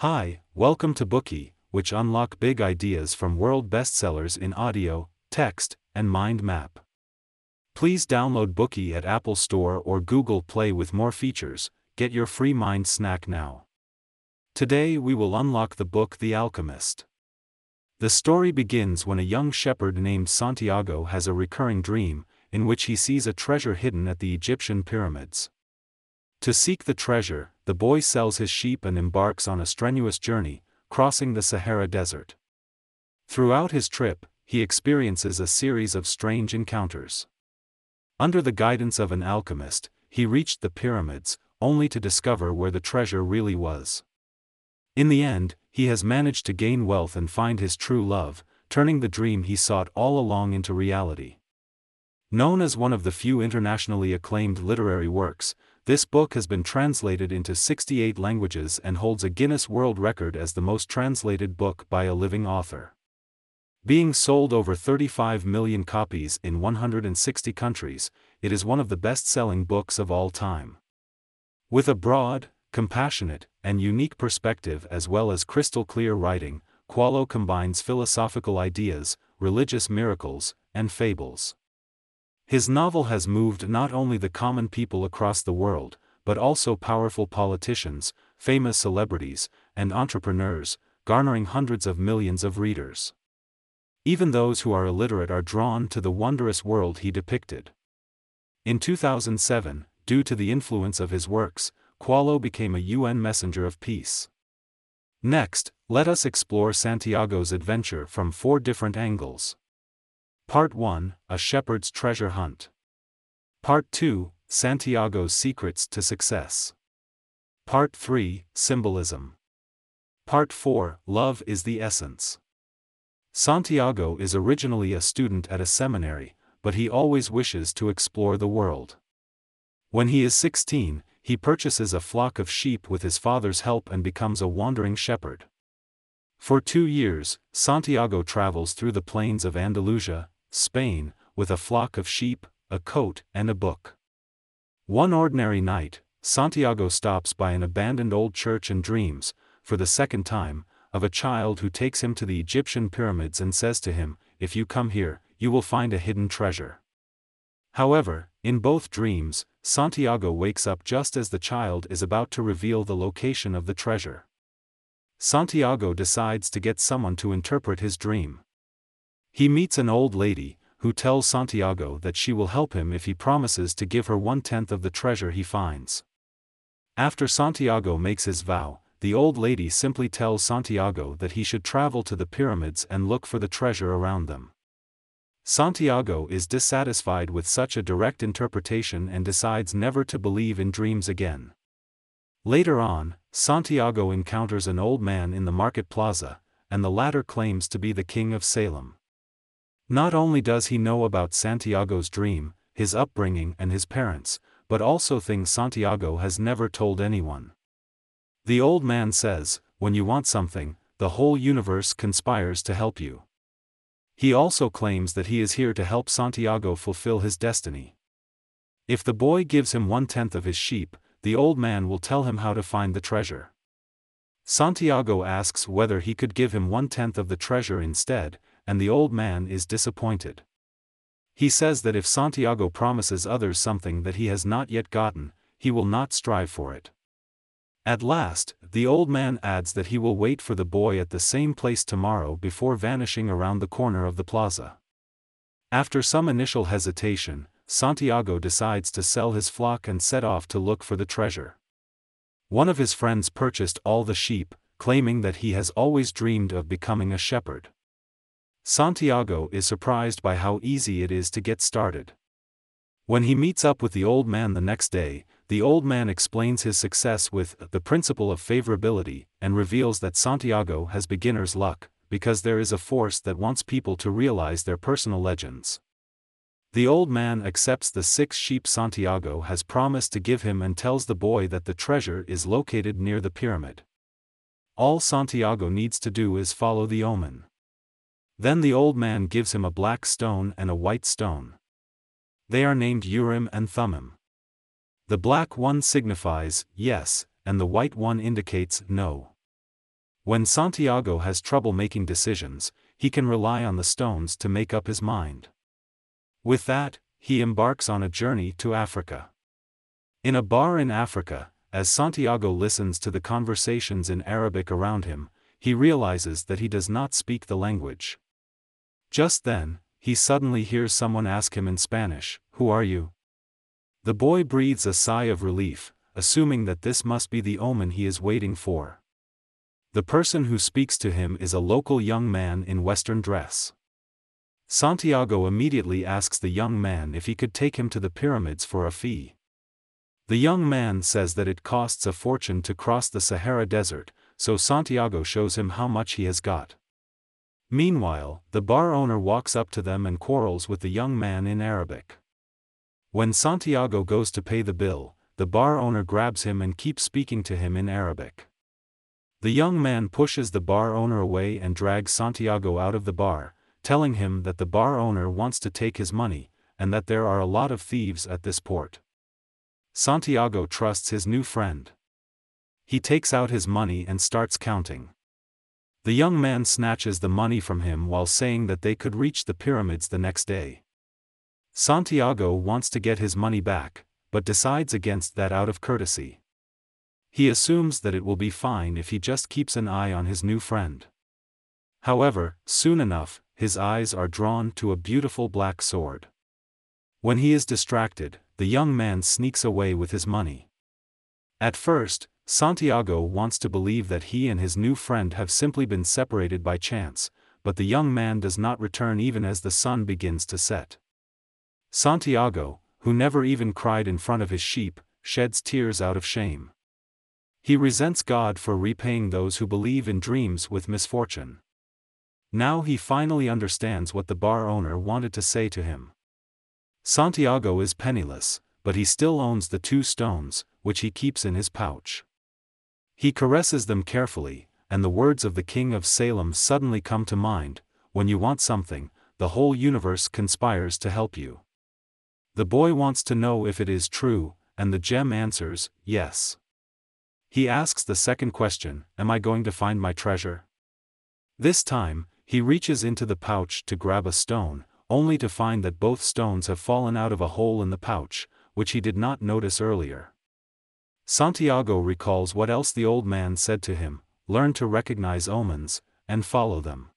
Hi, welcome to Bookey, which unlock big ideas from world bestsellers in audio, text, and mind map. Please download Bookey at Apple Store or Google Play with more features. Get your free mind snack now. Today we will unlock the book The Alchemist. The story begins when a young shepherd named Santiago has a recurring dream, in which he sees a treasure hidden at the Egyptian pyramids. To seek the treasure, the boy sells his sheep and embarks on a strenuous journey, crossing the Sahara Desert. Throughout his trip, he experiences a series of strange encounters. Under the guidance of an alchemist, he reached the pyramids, only to discover where the treasure really was. In the end, he has managed to gain wealth and find his true love, turning the dream he sought all along into reality. Known as one of the few internationally acclaimed literary works, this book has been translated into 68 languages and holds a Guinness World Record as the most translated book by a living author. Being sold over 35 million copies in 160 countries, it is one of the best selling books of all time. With a broad, compassionate, and unique perspective as well as crystal clear writing, Coelho combines philosophical ideas, religious miracles, and fables. His novel has moved not only the common people across the world, but also powerful politicians, famous celebrities, and entrepreneurs, garnering hundreds of millions of readers. Even those who are illiterate are drawn to the wondrous world he depicted. In 2007, due to the influence of his works, Coelho became a UN messenger of peace. Next, let us explore Santiago's adventure from four different angles. Part 1 A Shepherd's Treasure Hunt. Part 2 Santiago's Secrets to Success. Part 3 Symbolism. Part 4 Love is the Essence. Santiago is originally a student at a seminary, but he always wishes to explore the world. When he is 16, he purchases a flock of sheep with his father's help and becomes a wandering shepherd. For two years, Santiago travels through the plains of Andalusia, Spain, with a flock of sheep, a coat, and a book. One ordinary night, Santiago stops by an abandoned old church and dreams, for the second time, of a child who takes him to the Egyptian pyramids and says to him, If you come here, you will find a hidden treasure. However, in both dreams, Santiago wakes up just as the child is about to reveal the location of the treasure. Santiago decides to get someone to interpret his dream. He meets an old lady, who tells Santiago that she will help him if he promises to give her one tenth of the treasure he finds. After Santiago makes his vow, the old lady simply tells Santiago that he should travel to the pyramids and look for the treasure around them. Santiago is dissatisfied with such a direct interpretation and decides never to believe in dreams again. Later on, Santiago encounters an old man in the market plaza, and the latter claims to be the king of Salem. Not only does he know about Santiago's dream, his upbringing and his parents, but also things Santiago has never told anyone. The old man says, when you want something, the whole universe conspires to help you. He also claims that he is here to help Santiago fulfill his destiny. If the boy gives him one tenth of his sheep, the old man will tell him how to find the treasure. Santiago asks whether he could give him one tenth of the treasure instead, and the old man is disappointed. He says that if Santiago promises others something that he has not yet gotten, he will not strive for it. At last, the old man adds that he will wait for the boy at the same place tomorrow before vanishing around the corner of the plaza. After some initial hesitation, Santiago decides to sell his flock and set off to look for the treasure. One of his friends purchased all the sheep, claiming that he has always dreamed of becoming a shepherd. Santiago is surprised by how easy it is to get started. When he meets up with the old man the next day, the old man explains his success with the principle of favorability and reveals that Santiago has beginner's luck, because there is a force that wants people to realize their personal legends. The old man accepts the six sheep Santiago has promised to give him and tells the boy that the treasure is located near the pyramid. All Santiago needs to do is follow the omen. Then the old man gives him a black stone and a white stone. They are named Urim and Thummim. The black one signifies, yes, and the white one indicates, no. When Santiago has trouble making decisions, he can rely on the stones to make up his mind. With that, he embarks on a journey to Africa. In a bar in Africa, as Santiago listens to the conversations in Arabic around him, he realizes that he does not speak the language. Just then, he suddenly hears someone ask him in Spanish, Who are you? The boy breathes a sigh of relief, assuming that this must be the omen he is waiting for. The person who speaks to him is a local young man in Western dress. Santiago immediately asks the young man if he could take him to the pyramids for a fee. The young man says that it costs a fortune to cross the Sahara Desert, so Santiago shows him how much he has got. Meanwhile, the bar owner walks up to them and quarrels with the young man in Arabic. When Santiago goes to pay the bill, the bar owner grabs him and keeps speaking to him in Arabic. The young man pushes the bar owner away and drags Santiago out of the bar, telling him that the bar owner wants to take his money, and that there are a lot of thieves at this port. Santiago trusts his new friend. He takes out his money and starts counting. The young man snatches the money from him while saying that they could reach the pyramids the next day. Santiago wants to get his money back, but decides against that out of courtesy. He assumes that it will be fine if he just keeps an eye on his new friend. However, soon enough, his eyes are drawn to a beautiful black sword. When he is distracted, the young man sneaks away with his money. At first, Santiago wants to believe that he and his new friend have simply been separated by chance, but the young man does not return even as the sun begins to set. Santiago, who never even cried in front of his sheep, sheds tears out of shame. He resents God for repaying those who believe in dreams with misfortune. Now he finally understands what the bar owner wanted to say to him. Santiago is penniless, but he still owns the two stones, which he keeps in his pouch. He caresses them carefully, and the words of the king of Salem suddenly come to mind when you want something, the whole universe conspires to help you. The boy wants to know if it is true, and the gem answers, yes. He asks the second question Am I going to find my treasure? This time, he reaches into the pouch to grab a stone, only to find that both stones have fallen out of a hole in the pouch, which he did not notice earlier. Santiago recalls what else the old man said to him learn to recognize omens, and follow them.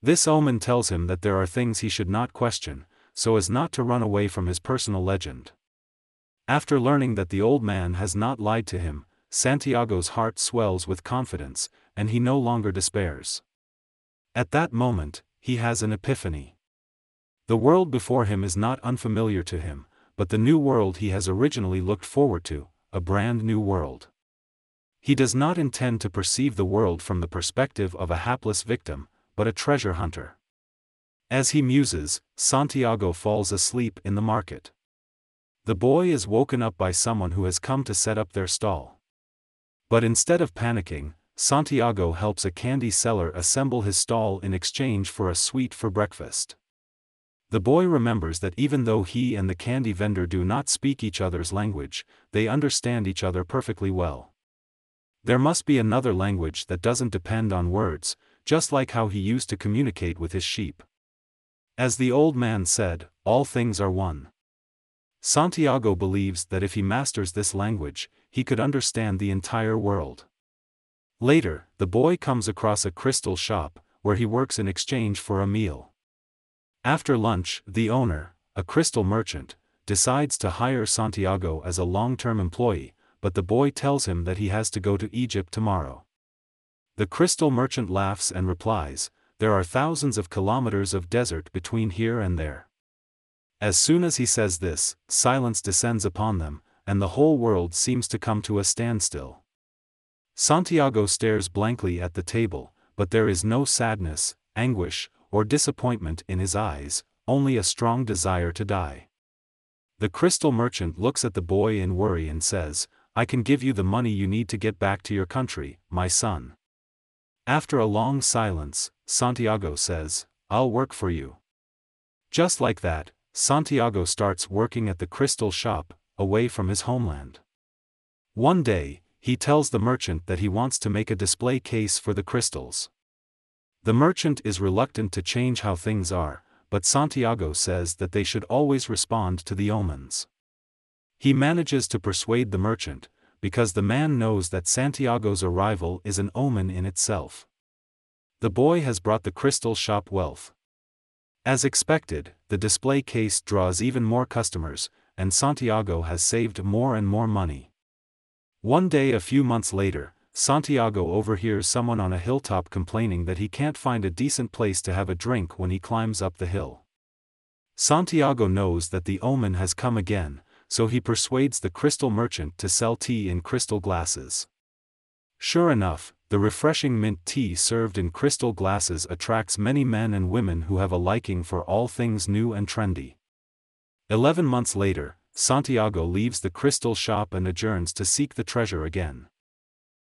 This omen tells him that there are things he should not question, so as not to run away from his personal legend. After learning that the old man has not lied to him, Santiago's heart swells with confidence, and he no longer despairs. At that moment, he has an epiphany. The world before him is not unfamiliar to him, but the new world he has originally looked forward to, a brand new world. He does not intend to perceive the world from the perspective of a hapless victim, but a treasure hunter. As he muses, Santiago falls asleep in the market. The boy is woken up by someone who has come to set up their stall. But instead of panicking, Santiago helps a candy seller assemble his stall in exchange for a sweet for breakfast. The boy remembers that even though he and the candy vendor do not speak each other's language, they understand each other perfectly well. There must be another language that doesn't depend on words, just like how he used to communicate with his sheep. As the old man said, all things are one. Santiago believes that if he masters this language, he could understand the entire world. Later, the boy comes across a crystal shop, where he works in exchange for a meal. After lunch, the owner, a crystal merchant, decides to hire Santiago as a long-term employee, but the boy tells him that he has to go to Egypt tomorrow. The crystal merchant laughs and replies, there are thousands of kilometers of desert between here and there. As soon as he says this, silence descends upon them, and the whole world seems to come to a standstill. Santiago stares blankly at the table, but there is no sadness, anguish, or disappointment in his eyes, only a strong desire to die. The crystal merchant looks at the boy in worry and says, I can give you the money you need to get back to your country, my son. After a long silence, Santiago says, I'll work for you. Just like that, Santiago starts working at the crystal shop, away from his homeland. One day, he tells the merchant that he wants to make a display case for the crystals. The merchant is reluctant to change how things are, but Santiago says that they should always respond to the omens. He manages to persuade the merchant, because the man knows that Santiago's arrival is an omen in itself. The boy has brought the crystal shop wealth. As expected, the display case draws even more customers, and Santiago has saved more and more money. One day a few months later, Santiago overhears someone on a hilltop complaining that he can't find a decent place to have a drink when he climbs up the hill. Santiago knows that the omen has come again, so he persuades the crystal merchant to sell tea in crystal glasses. Sure enough, the refreshing mint tea served in crystal glasses attracts many men and women who have a liking for all things new and trendy. Eleven months later, Santiago leaves the crystal shop and adjourns to seek the treasure again.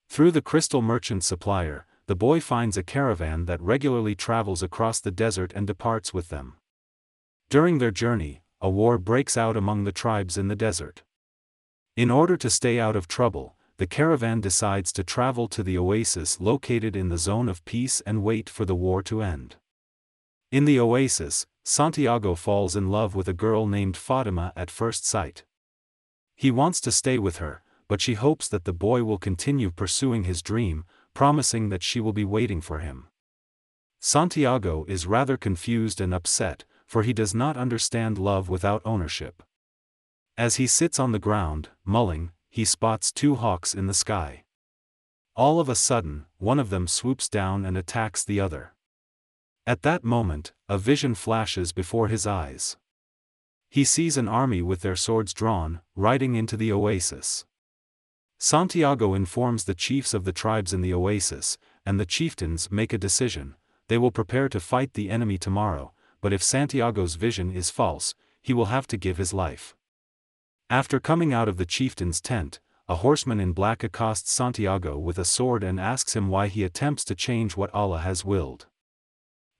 Through the crystal merchant supplier, the boy finds a caravan that regularly travels across the desert and departs with them. During their journey, a war breaks out among the tribes in the desert. In order to stay out of trouble, the caravan decides to travel to the oasis located in the zone of peace and wait for the war to end. In the oasis, Santiago falls in love with a girl named Fatima at first sight. He wants to stay with her, but she hopes that the boy will continue pursuing his dream, promising that she will be waiting for him. Santiago is rather confused and upset, for he does not understand love without ownership. As he sits on the ground, mulling, he spots two hawks in the sky. All of a sudden, one of them swoops down and attacks the other. At that moment, a vision flashes before his eyes. He sees an army with their swords drawn, riding into the oasis. Santiago informs the chiefs of the tribes in the oasis, and the chieftains make a decision, they will prepare to fight the enemy tomorrow, but if Santiago's vision is false, he will have to give his life. After coming out of the chieftain's tent, a horseman in black accosts Santiago with a sword and asks him why he attempts to change what Allah has willed.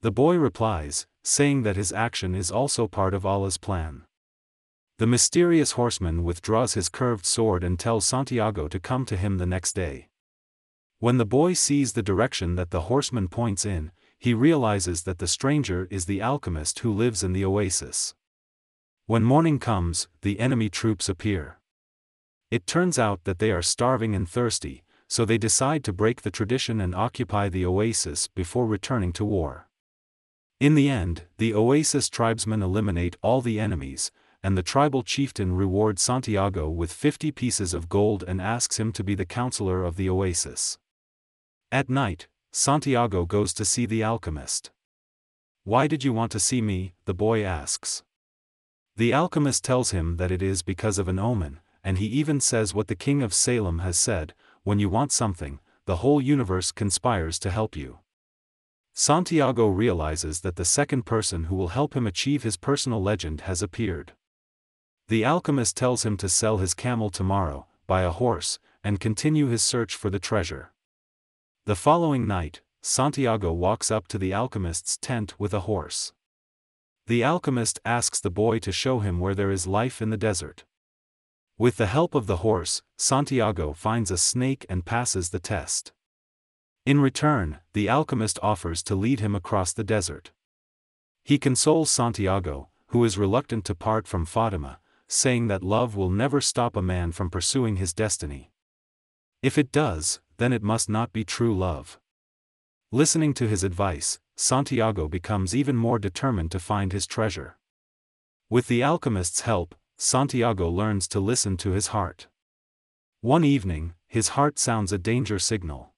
The boy replies, saying that his action is also part of Allah's plan. The mysterious horseman withdraws his curved sword and tells Santiago to come to him the next day. When the boy sees the direction that the horseman points in, he realizes that the stranger is the alchemist who lives in the oasis. When morning comes, the enemy troops appear. It turns out that they are starving and thirsty, so they decide to break the tradition and occupy the oasis before returning to war. In the end, the oasis tribesmen eliminate all the enemies, and the tribal chieftain rewards Santiago with 50 pieces of gold and asks him to be the counselor of the oasis. At night, Santiago goes to see the alchemist. Why did you want to see me? the boy asks. The alchemist tells him that it is because of an omen, and he even says what the king of Salem has said when you want something, the whole universe conspires to help you. Santiago realizes that the second person who will help him achieve his personal legend has appeared. The alchemist tells him to sell his camel tomorrow, buy a horse, and continue his search for the treasure. The following night, Santiago walks up to the alchemist's tent with a horse. The alchemist asks the boy to show him where there is life in the desert. With the help of the horse, Santiago finds a snake and passes the test. In return, the alchemist offers to lead him across the desert. He consoles Santiago, who is reluctant to part from Fatima, saying that love will never stop a man from pursuing his destiny. If it does, then it must not be true love. Listening to his advice, Santiago becomes even more determined to find his treasure. With the alchemist's help, Santiago learns to listen to his heart. One evening, his heart sounds a danger signal.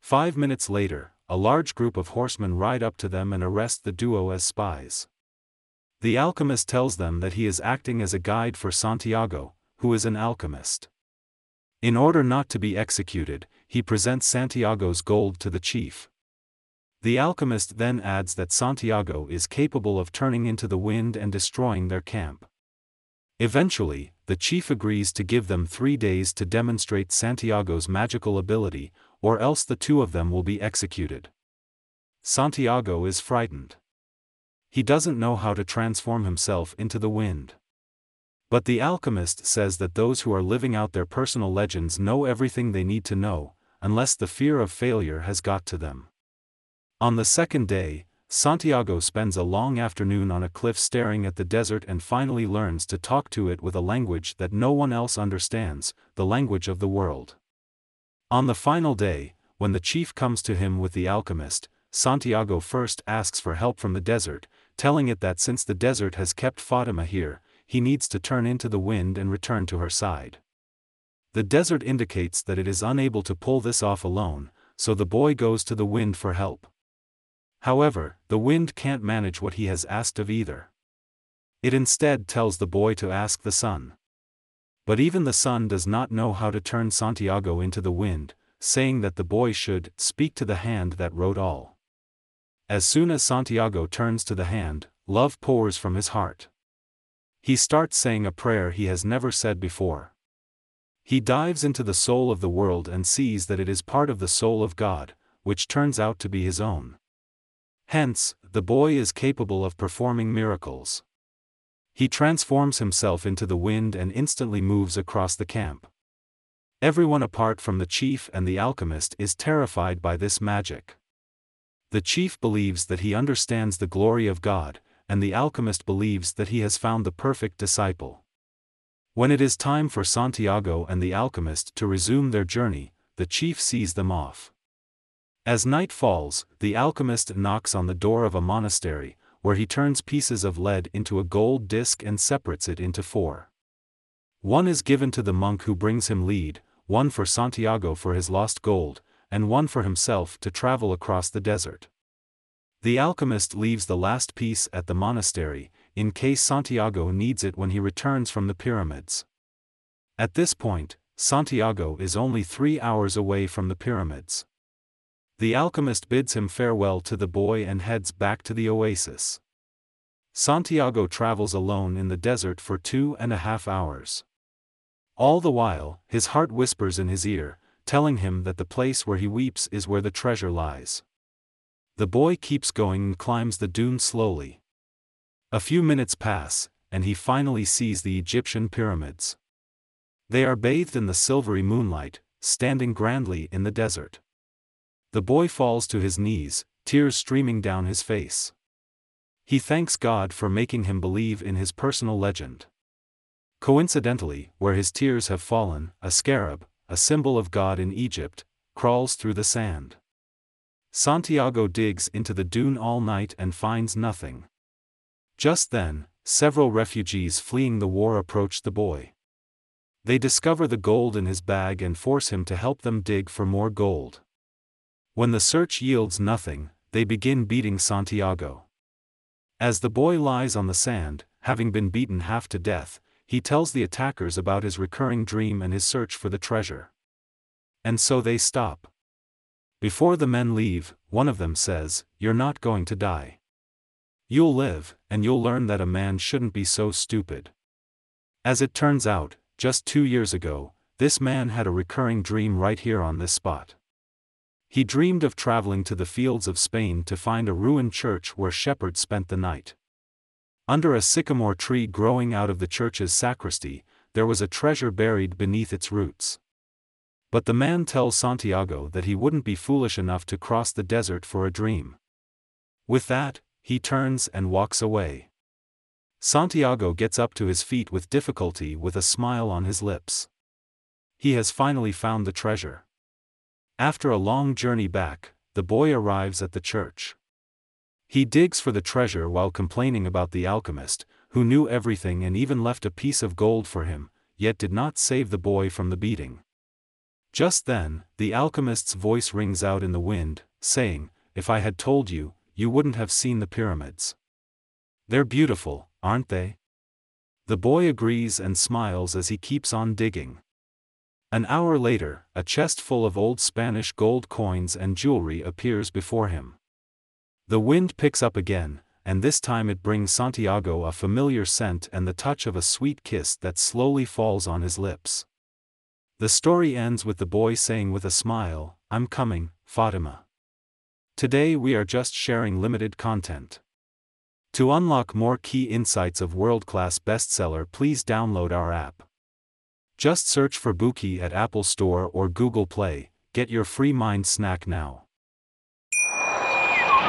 Five minutes later, a large group of horsemen ride up to them and arrest the duo as spies. The alchemist tells them that he is acting as a guide for Santiago, who is an alchemist. In order not to be executed, he presents Santiago's gold to the chief. The alchemist then adds that Santiago is capable of turning into the wind and destroying their camp. Eventually, the chief agrees to give them three days to demonstrate Santiago's magical ability, or else the two of them will be executed. Santiago is frightened. He doesn't know how to transform himself into the wind. But the alchemist says that those who are living out their personal legends know everything they need to know, unless the fear of failure has got to them. On the second day, Santiago spends a long afternoon on a cliff staring at the desert and finally learns to talk to it with a language that no one else understands, the language of the world. On the final day, when the chief comes to him with the alchemist, Santiago first asks for help from the desert, telling it that since the desert has kept Fatima here, he needs to turn into the wind and return to her side. The desert indicates that it is unable to pull this off alone, so the boy goes to the wind for help. However, the wind can't manage what he has asked of either. It instead tells the boy to ask the sun. But even the sun does not know how to turn Santiago into the wind, saying that the boy should speak to the hand that wrote all. As soon as Santiago turns to the hand, love pours from his heart. He starts saying a prayer he has never said before. He dives into the soul of the world and sees that it is part of the soul of God, which turns out to be his own. Hence, the boy is capable of performing miracles. He transforms himself into the wind and instantly moves across the camp. Everyone apart from the chief and the alchemist is terrified by this magic. The chief believes that he understands the glory of God, and the alchemist believes that he has found the perfect disciple. When it is time for Santiago and the alchemist to resume their journey, the chief sees them off. As night falls, the alchemist knocks on the door of a monastery, where he turns pieces of lead into a gold disc and separates it into four. One is given to the monk who brings him lead, one for Santiago for his lost gold, and one for himself to travel across the desert. The alchemist leaves the last piece at the monastery, in case Santiago needs it when he returns from the pyramids. At this point, Santiago is only three hours away from the pyramids. The alchemist bids him farewell to the boy and heads back to the oasis. Santiago travels alone in the desert for two and a half hours. All the while, his heart whispers in his ear, telling him that the place where he weeps is where the treasure lies. The boy keeps going and climbs the dune slowly. A few minutes pass, and he finally sees the Egyptian pyramids. They are bathed in the silvery moonlight, standing grandly in the desert. The boy falls to his knees, tears streaming down his face. He thanks God for making him believe in his personal legend. Coincidentally, where his tears have fallen, a scarab, a symbol of God in Egypt, crawls through the sand. Santiago digs into the dune all night and finds nothing. Just then, several refugees fleeing the war approach the boy. They discover the gold in his bag and force him to help them dig for more gold. When the search yields nothing, they begin beating Santiago. As the boy lies on the sand, having been beaten half to death, he tells the attackers about his recurring dream and his search for the treasure. And so they stop. Before the men leave, one of them says, You're not going to die. You'll live, and you'll learn that a man shouldn't be so stupid. As it turns out, just two years ago, this man had a recurring dream right here on this spot. He dreamed of traveling to the fields of Spain to find a ruined church where shepherds spent the night. Under a sycamore tree growing out of the church's sacristy, there was a treasure buried beneath its roots. But the man tells Santiago that he wouldn't be foolish enough to cross the desert for a dream. With that, he turns and walks away. Santiago gets up to his feet with difficulty with a smile on his lips. He has finally found the treasure. After a long journey back, the boy arrives at the church. He digs for the treasure while complaining about the alchemist, who knew everything and even left a piece of gold for him, yet did not save the boy from the beating. Just then, the alchemist's voice rings out in the wind, saying, If I had told you, you wouldn't have seen the pyramids. They're beautiful, aren't they? The boy agrees and smiles as he keeps on digging. An hour later, a chest full of old Spanish gold coins and jewelry appears before him. The wind picks up again, and this time it brings Santiago a familiar scent and the touch of a sweet kiss that slowly falls on his lips. The story ends with the boy saying with a smile, I'm coming, Fatima. Today we are just sharing limited content. To unlock more key insights of world-class bestseller please download our app. Just search for Bookey at Apple Store or Google Play, get your free mind snack now.